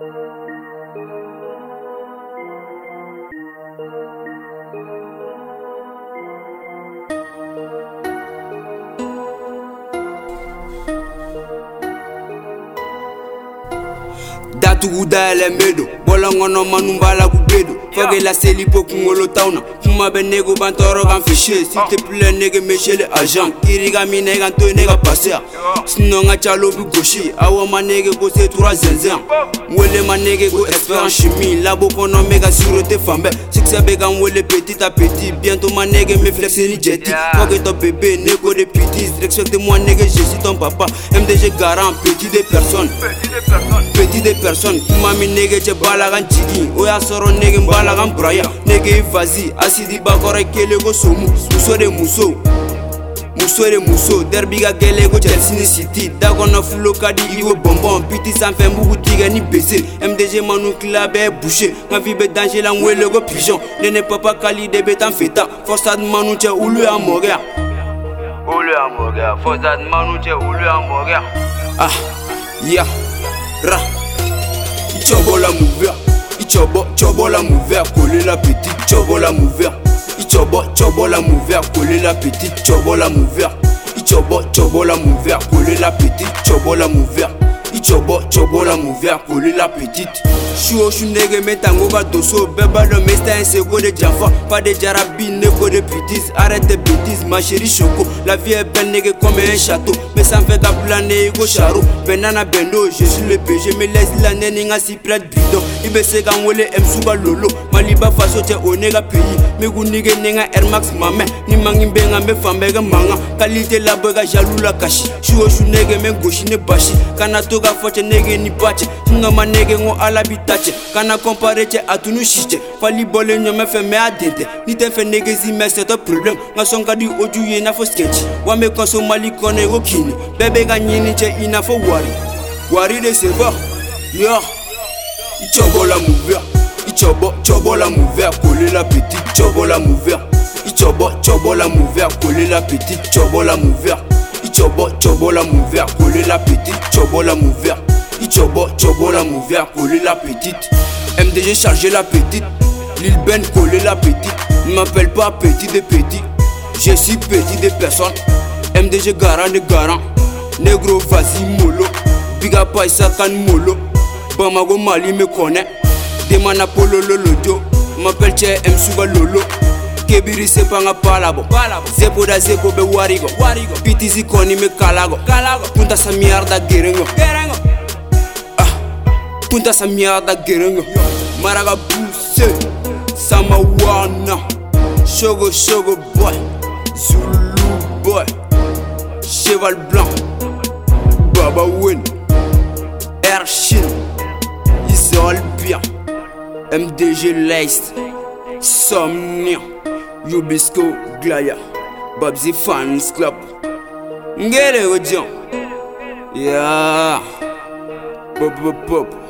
Thank you. datugu dayɛlɛn be don bɔlɔn kɔnɔ manu b'a la k'u be don fɔke laseli po kungolo taw na kuma bɛ nego ban tɔɔrɔ kan fisie si te pilɛ nege mesele agent kiri ka minɛ kan to ne ka pasea sinɔ ka calo bi gosi awɔ ma nege ko se tura zɛnzɛn wele ma nege ko expert en chimie labo kɔnɔ me ka sûreté fanbɛ succès be kan wele petit à petit bientôt ma nege me flexeni jɛti fɔke tɔ bebe nego de pitis de moi négé je suis ton papa. MDG garant, petit des personnes. Petit des personnes, mami nègre, tu balagan chiki. Oya soro nègre, balagan braya. négé vas-y, asidi bakore, kelego somu. Mousso de musore muso de muso Derby Ga gɛlɛ go City siti da kɔnɔ fulo di i Bonbon Petit piti sanfɛ mugu tigɛ ni mdg Manou kila bɛɛ Bouché Ma vie bɛ danse la n wele ko ne ne papa kali de betan tan feta fɔsad manu ou lui mourir Ulu hamburger, for that man uche ulu hamburger. Ah, yeah, ra, ichobola mouvea, ichobo, chobola mouvea, kolela petit, chobola mouvea, ichobo, chobola mouvea, kolela petit, chobola mouvea, ichobo, chobola mouvea, kolela petit, chobola mouvea. la la cobola muvia la petite chou chou shundege metango doso beba ben, le un seko de jafa pas de jarabi négro de petites, arrête bêtise ma chérie choco la vie est belle nègre comme un château mais me fait ta plané ego benana bendo je suis le pé je me laisse la nene nga si de bidon i be se ka n wele msu ka lolo maliba faso tɛ o ne ka peyi miku nige ne ka airmax mamɛ ni mangi be ka n be fan bɛɛ kɛ manga kalite labɔ i ka jalu la kasi su o su nege me gosi ne basi kana to ka fɔ cɛ nege ni ba cɛ n ka ma nege n ko ala bi ta cɛ kana kɔmpare cɛ a tunu si cɛ fali bɔlen ɲɔmɛ fɛ mɛ a den tɛ ni tɛ fɛ negezi mɛ sɛtɔ problɛmu n ka sɔn ka di oju ye i n'a fɔ skɛci wa n be kɔso mali kɔnɔ i ko kini bɛɛ be ka ɲini cɛ i n'a fɔ wari wari de se bɔ yɔ yeah. Ichobola mouvert, Ichobo, chobola mouvert, coller la petite, chobola mouvert. Ichobo, chobola mouvert, coller la petite, chobola mouvert. Ichobo, chobola mouvert, coller la petite, chobola mouvert. Ichobo, chobola mouvert, coller la petite. MDG chargé la petite, Lil Ben coller la petite. Ne m'appelle pas petit de petit, je suis petit de personne. MDG garant de garant, Negro vas-y mollo, Big can Molo. Bamako Mali me connaît Demana Polo Lolojo M'appelle Che M Suga Lolo Kebiri se panga palabo Zepo da zeko be warigo Pitizi koni me kalago Punta sa mierda gerengo ah. Punta sa mierda gerengo Maraga buse Sama wana Shogo shogo boy Zulu boy Cheval blanc Baba Win MDG Leist, Somnion, Yubisko, Glaya, Babzi Fans Club, Ngele Odiyon, Ya, Popopop,